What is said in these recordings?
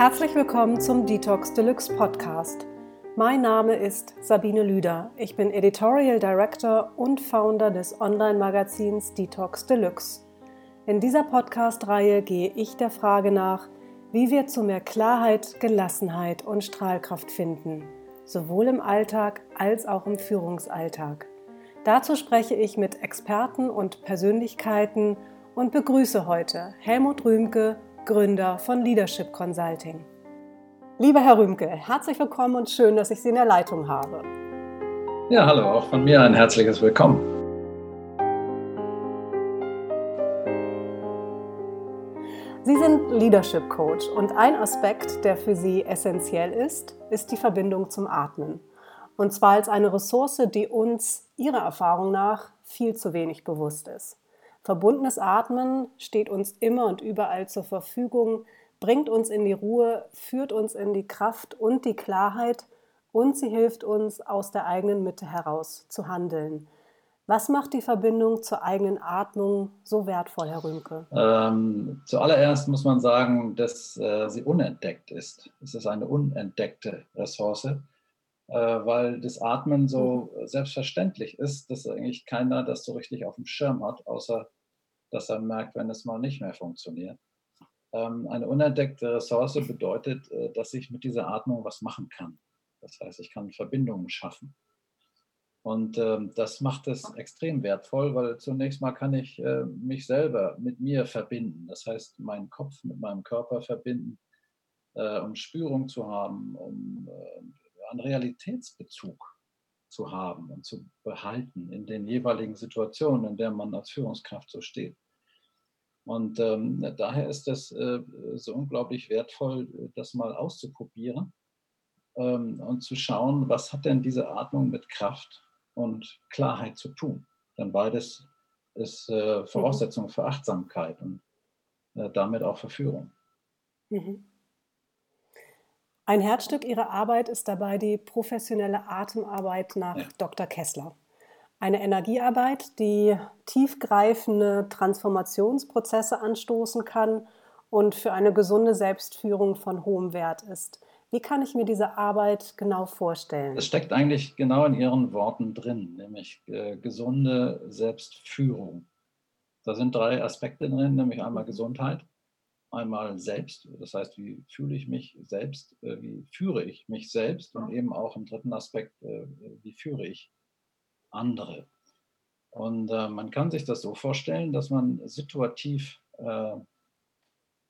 Herzlich willkommen zum Detox Deluxe Podcast. Mein Name ist Sabine Lüder. Ich bin Editorial Director und Founder des Online-Magazins Detox Deluxe. In dieser Podcast-Reihe gehe ich der Frage nach, wie wir zu mehr Klarheit, Gelassenheit und Strahlkraft finden, sowohl im Alltag als auch im Führungsalltag. Dazu spreche ich mit Experten und Persönlichkeiten und begrüße heute Helmut Rühmke, Gründer von Leadership Consulting. Lieber Herr Rühmke, herzlich willkommen und schön, dass ich Sie in der Leitung habe. Ja, hallo, auch von mir ein herzliches Willkommen. Sie sind Leadership Coach und ein Aspekt, der für Sie essentiell ist, ist die Verbindung zum Atmen. Und zwar als eine Ressource, die uns Ihrer Erfahrung nach viel zu wenig bewusst ist. Verbundenes Atmen steht uns immer und überall zur Verfügung, bringt uns in die Ruhe, führt uns in die Kraft und die Klarheit und sie hilft uns, aus der eigenen Mitte heraus zu handeln. Was macht die Verbindung zur eigenen Atmung so wertvoll, Herr Rümke? Ähm, zuallererst muss man sagen, dass äh, sie unentdeckt ist. Es ist eine unentdeckte Ressource. Äh, weil das Atmen so mhm. selbstverständlich ist, dass eigentlich keiner das so richtig auf dem Schirm hat, außer dass er merkt, wenn es mal nicht mehr funktioniert. Ähm, eine unentdeckte Ressource bedeutet, äh, dass ich mit dieser Atmung was machen kann. Das heißt, ich kann Verbindungen schaffen. Und ähm, das macht es extrem wertvoll, weil zunächst mal kann ich äh, mich selber mit mir verbinden. Das heißt, meinen Kopf mit meinem Körper verbinden, um Spürung zu haben, um an Realitätsbezug zu haben und zu behalten in den jeweiligen Situationen, in der man als Führungskraft so steht. Und ähm, daher ist es äh, so unglaublich wertvoll, das mal auszuprobieren ähm, und zu schauen, was hat denn diese Atmung mit Kraft und Klarheit zu tun. Denn beides ist äh, Voraussetzung für Achtsamkeit und äh, damit auch für Führung. Mhm. Ein Herzstück ihrer Arbeit ist dabei die professionelle Atemarbeit nach ja. Dr. Kessler. Eine Energiearbeit, die tiefgreifende Transformationsprozesse anstoßen kann und für eine gesunde Selbstführung von hohem Wert ist. Wie kann ich mir diese Arbeit genau vorstellen? Es steckt eigentlich genau in Ihren Worten drin, nämlich äh, gesunde Selbstführung. Da sind drei Aspekte drin, nämlich einmal Gesundheit, einmal selbst, das heißt, wie fühle ich mich selbst, äh, wie führe ich mich selbst und eben auch im dritten Aspekt, äh, wie führe ich andere. Und äh, man kann sich das so vorstellen, dass man situativ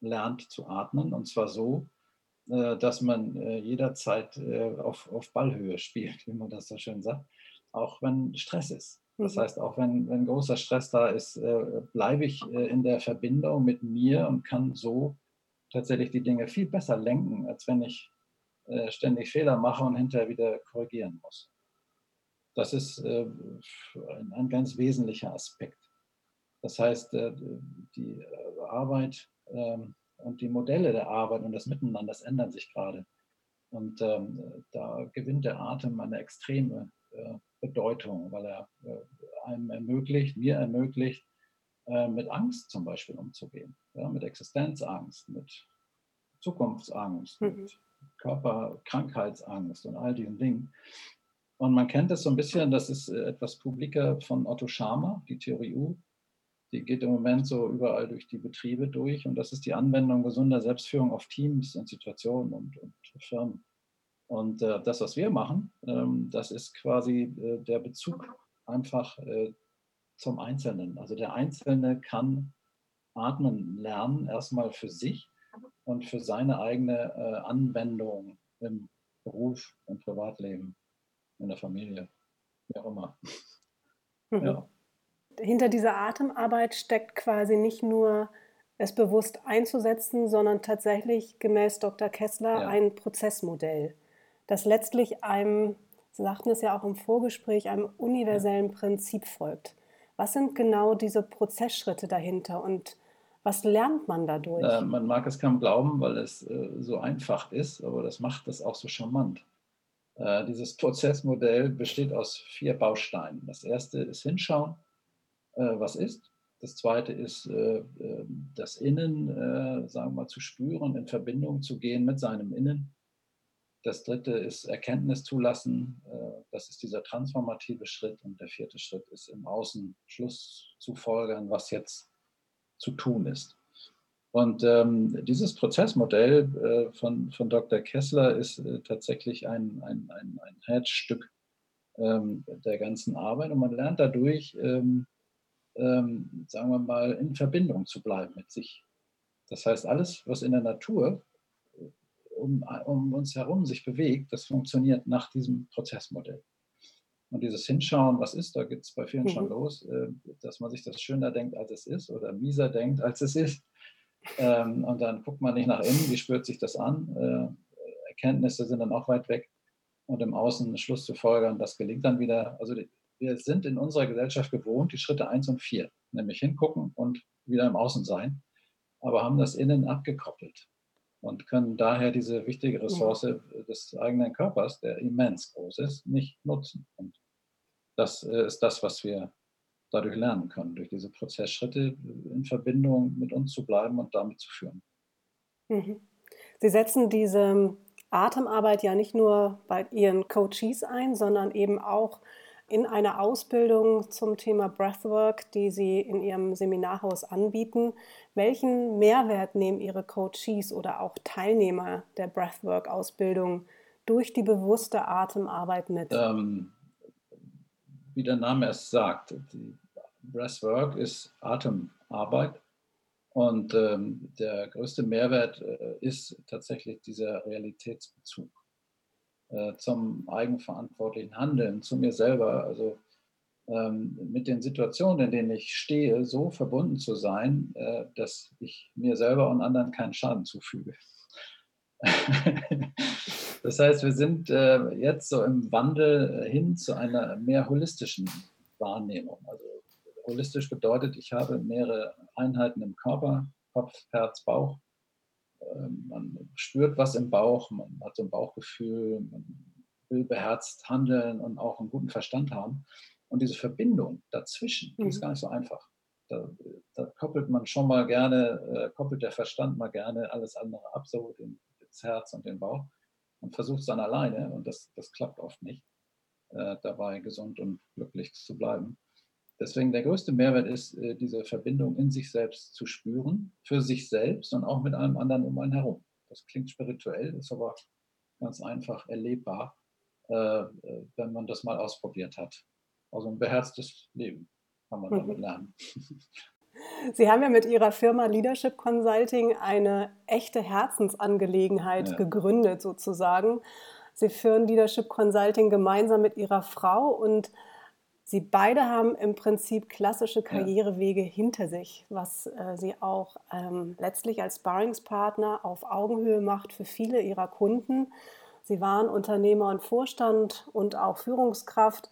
lernt zu atmen und zwar so, dass man jederzeit auf, auf Ballhöhe spielt, wie man das so schön sagt, auch wenn Stress ist. Das mhm. heißt, auch wenn, wenn großer Stress da ist, äh, bleibe ich äh, in der Verbindung mit mir und kann so tatsächlich die Dinge viel besser lenken, als wenn ich äh, ständig Fehler mache und hinterher wieder korrigieren muss. Das ist äh, ein, ein, ganz wesentlicher Aspekt. Das heißt, äh, die äh, Arbeit ähm, und die Modelle der Arbeit und das Miteinander, das ändern sich gerade. Und ähm, da gewinnt der Atem eine extreme Bedeutung, weil er äh, einem ermöglicht, mir ermöglicht, äh, mit Angst zum Beispiel umzugehen, ja, mit Existenzangst, mit Zukunftsangst, mhm. mit Körperkrankheitsangst und all diesen Dingen. Und man kennt es so ein bisschen, das ist äh, etwas publiker von Otto Scharmer, die Theorie U. Die geht im Moment so überall durch die Betriebe durch. Und das ist die Anwendung gesunder Selbstführung auf Teams, Institutionen und, und Firmen. Und äh, das, was wir machen, ähm, das ist quasi äh, der Bezug einfach äh, zum Einzelnen. Also der Einzelne kann atmen lernen, erstmal für sich und für seine eigene äh, Anwendung im Beruf, im Privatleben, in der Familie, wie auch immer. Mhm. Ja. Hinter dieser Atemarbeit steckt quasi nicht nur es bewusst einzusetzen, sondern tatsächlich gemäß Dr. Kessler ja. ein Prozessmodell das letztlich einem, Sie sagten es ja auch im Vorgespräch, einem universellen Prinzip folgt. Was sind genau diese Prozessschritte dahinter und was lernt man dadurch? Äh, man mag es kaum glauben, weil es äh, so einfach ist, aber das macht es auch so charmant. Äh, dieses Prozessmodell besteht aus vier Bausteinen. Das erste ist hinschauen, äh, was ist. Das zweite ist, äh, das Innen, sagen wir mal, zu spüren, in Verbindung zu gehen mit seinem Innen. Das dritte ist Erkenntnis zulassen. Das ist dieser transformative Schritt. Und der vierte Schritt ist im Außen Schluss zu folgern, was jetzt zu tun ist. Und ähm, dieses Prozessmodell äh, von, von Dr. Kessler ist äh, tatsächlich ein, ein, ein, ein Herzstück ähm, der ganzen Arbeit. Und man lernt dadurch, ähm, ähm sagen wir mal, in Verbindung zu bleiben mit sich. Das heißt, alles, was in der Natur äh, um, um uns herum sich bewegt, das funktioniert nach diesem Prozessmodell. Und dieses Hinschauen, was ist, da geht es bei vielen mhm. schon los, äh, dass man sich das schöner denkt, als es ist, oder mieser denkt, als es ist ähm, und dann guckt man nicht nach innen, wie spürt sich das an. Äh, Erkenntnisse sind dann auch weit weg. Und im Außen Schluss zu folgern, das gelingt dann wieder. Also wir sind in unserer Gesellschaft gewohnt, die Schritte 1 und 4, nämlich hingucken und wieder im Außen sein, aber haben das Innen abgekoppelt und können daher diese wichtige Ressource ja. des eigenen Körpers, der immens groß ist, nicht nutzen. Und das äh, ist das, was wir dadurch lernen können, durch diese Prozessschritte in Verbindung mit uns zu bleiben und damit zu führen. Mhm. Sie setzen diese Atemarbeit ja nicht nur bei Ihren Coaches ein, sondern eben auch in einer Ausbildung zum Thema Breathwork, die Sie in Ihrem Seminarhaus anbieten. Welchen Mehrwert nehmen Ihre Coaches oder auch Teilnehmer der Breathwork-Ausbildung durch die bewusste Atemarbeit mit? Ähm, wie der Name es sagt, Breathwork ist Atemarbeit. Und ähm, der größte Mehrwert äh, ist tatsächlich dieser Realitätsbezug äh, zum eigenverantwortlichen Handeln, zu mir selber, also ähm, mit den Situationen, in denen ich stehe, so verbunden zu sein, äh, dass ich mir selber und anderen keinen Schaden zufüge. das heißt, wir sind äh, jetzt so im Wandel hin zu einer mehr holistischen Wahrnehmung. Also holistisch bedeutet, ich habe mehrere Einheiten im Körper, Kopf, Herz, Bauch. Ähm, man spürt was im Bauch, man hat so ein Bauchgefühl, man will beherzt handeln und auch einen guten Verstand haben. Und diese Verbindung dazwischen, die ist mhm. gar nicht so einfach. Da, da, koppelt man schon mal gerne, äh, koppelt der Verstand mal gerne alles andere ab, so den, das Herz und den Bauch und versucht es dann alleine und das, das klappt oft nicht, äh, dabei gesund und glücklich zu bleiben. Deswegen der größte Mehrwert ist, äh, diese Verbindung in sich selbst zu spüren, für sich selbst und auch mit allem anderen um einen herum. Das klingt spirituell, ist aber ganz einfach erlebbar, äh, äh, wenn man das mal ausprobiert hat. Also ein beherztes Leben kann man damit mhm. lernen. Sie haben ja mit Ihrer Firma Leadership Consulting eine echte Herzensangelegenheit ja. gegründet, sozusagen. Sie führen Leadership Consulting gemeinsam mit Ihrer Frau und Sie beide haben im Prinzip klassische Karrierewege ja. hinter sich, was äh, sie auch ähm, letztlich als Sparringspartner auf Augenhöhe macht für viele ihrer Kunden. Sie waren Unternehmer und Vorstand und auch Führungskraft.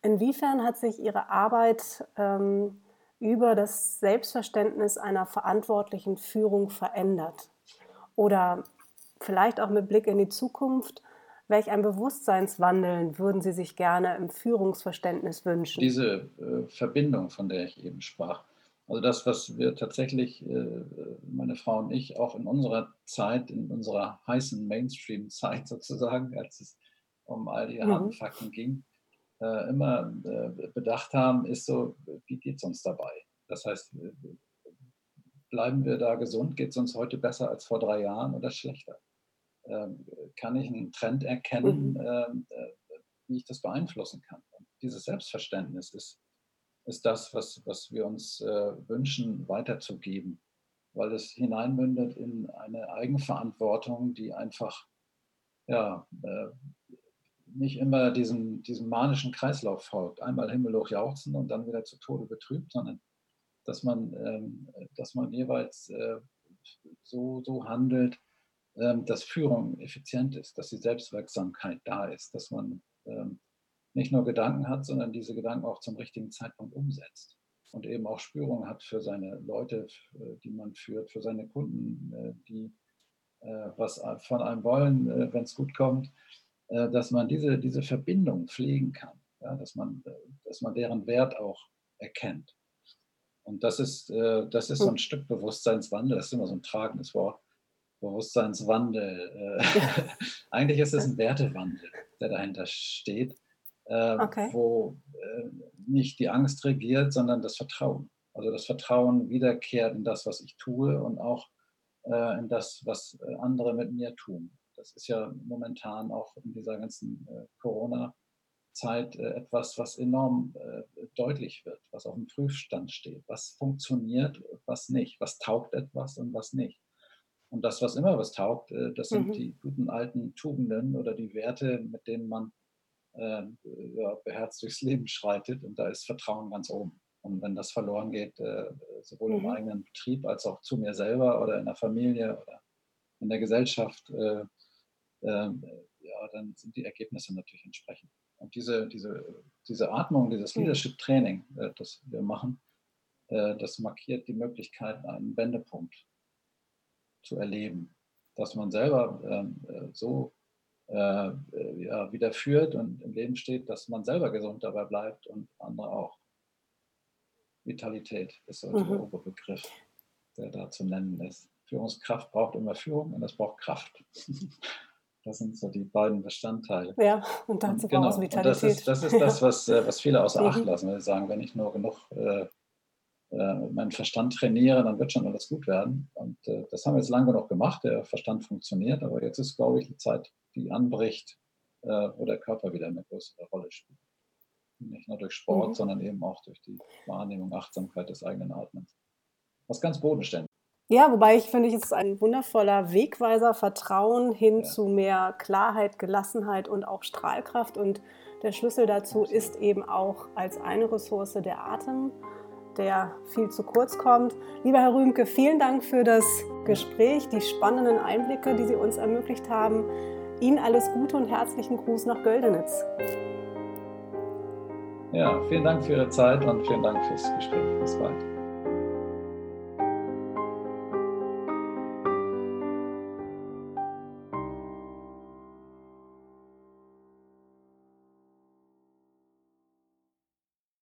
Inwiefern hat sich Ihre Arbeit ähm, über das Selbstverständnis einer verantwortlichen Führung verändert? Oder vielleicht auch mit Blick in die Zukunft, Welch ein Bewusstseinswandeln würden Sie sich gerne im Führungsverständnis wünschen? Diese äh, Verbindung, von der ich eben sprach. Also das, was wir tatsächlich, äh, meine Frau und ich, auch in unserer Zeit, in unserer heißen Mainstream-Zeit sozusagen, als es um all die harten mhm. Fakten ging, äh, immer äh, bedacht haben, ist so, wie geht es uns dabei? Das heißt, bleiben wir da gesund? Geht es uns heute besser als vor drei Jahren oder schlechter? Ähm, kann ich einen Trend erkennen, mhm. Ähm, äh, wie ich das beeinflussen kann. Und dieses Selbstverständnis ist, ist das, was, was wir uns äh, wünschen, weiterzugeben, weil es hineinmündet in eine Eigenverantwortung, die einfach ja, äh, nicht immer diesem, diesem manischen Kreislauf folgt. Einmal himmelhoch jauchzen und dann wieder zu Tode betrübt, sondern dass man, ähm, dass man jeweils so, so handelt, dass Führung effizient ist, dass die Selbstwirksamkeit da ist, dass man ähm, nicht nur Gedanken hat, sondern diese Gedanken auch zum richtigen Zeitpunkt umsetzt und eben auch Spürung hat für seine Leute, die man führt, für seine Kunden, äh, die äh, was von einem wollen, äh, wenn es gut kommt, dass man diese, diese Verbindung pflegen kann, ja, dass, man, dass man deren Wert auch erkennt. Und das ist, äh, das ist so ein Stück Bewusstseinswandel, das ist immer so ein tragendes Wort. Bewusstseinswandel. Äh, eigentlich ist es ein Wertewandel, der dahinter steht, äh, okay. wo äh, nicht die Angst regiert, sondern das Vertrauen. Also das Vertrauen wiederkehrt in das, was ich tue und auch äh, in das, was andere mit mir tun. Das ist ja momentan auch in dieser ganzen Corona-Zeit etwas, was enorm deutlich wird, was auf dem Prüfstand steht. Was funktioniert, was nicht, was taugt etwas und was nicht. Und das, was immer was taugt, das sind mhm. die guten alten Tugenden oder die Werte, mit denen man äh, ja, beherzt durchs Leben schreitet. Und da ist Vertrauen ganz oben. Und wenn das verloren geht, äh, sowohl mhm. im eigenen Betrieb als auch zu mir selber oder in der Familie oder in der Gesellschaft, äh, äh, ja, dann sind die Ergebnisse natürlich entsprechend. Und diese, diese, diese Atmung, dieses mhm. Leadership-Training, äh, das wir machen, äh, das markiert die Möglichkeit, einen Wendepunkt zu erleben, dass man selber ähm, äh, so ja, wieder führt und im Leben steht, dass man selber gesund dabei bleibt und andere auch. Vitalität ist so mhm. der Oberbegriff, der da zu nennen ist. Führungskraft braucht immer Führung und es braucht Kraft. Das sind so die beiden Bestandteile. Ja, und dann und, genau, Vitalität. das ist das, ist das was, äh, was viele außer Acht mhm. lassen, wenn sie sagen, wenn ich nur genug äh, äh, meinen Verstand trainiere, dann wird schon alles gut werden. Und äh, das haben wir jetzt lange genug gemacht. Der Verstand funktioniert, aber jetzt ist, glaube ich, die Zeit, die anbricht, äh, wo der Körper wieder eine größere Rolle spielt. Nicht nur durch Sport, mhm. sondern eben auch durch die Wahrnehmung, Achtsamkeit des eigenen Atmens. Was ganz bodenständig. Ja, wobei ich finde, es ist ein wundervoller Wegweiser, Vertrauen hin ja. zu mehr Klarheit, Gelassenheit und auch Strahlkraft. Und der Schlüssel dazu ist eben auch als eine Ressource der Atem, der viel zu kurz kommt. Lieber Herr Rühmke, vielen Dank für das Gespräch, die spannenden Einblicke, die Sie uns ermöglicht haben. Ihnen alles Gute und herzlichen Gruß nach Göldenitz. Ja, vielen Dank für Ihre Zeit und vielen Dank fürs Gespräch. Bis bald.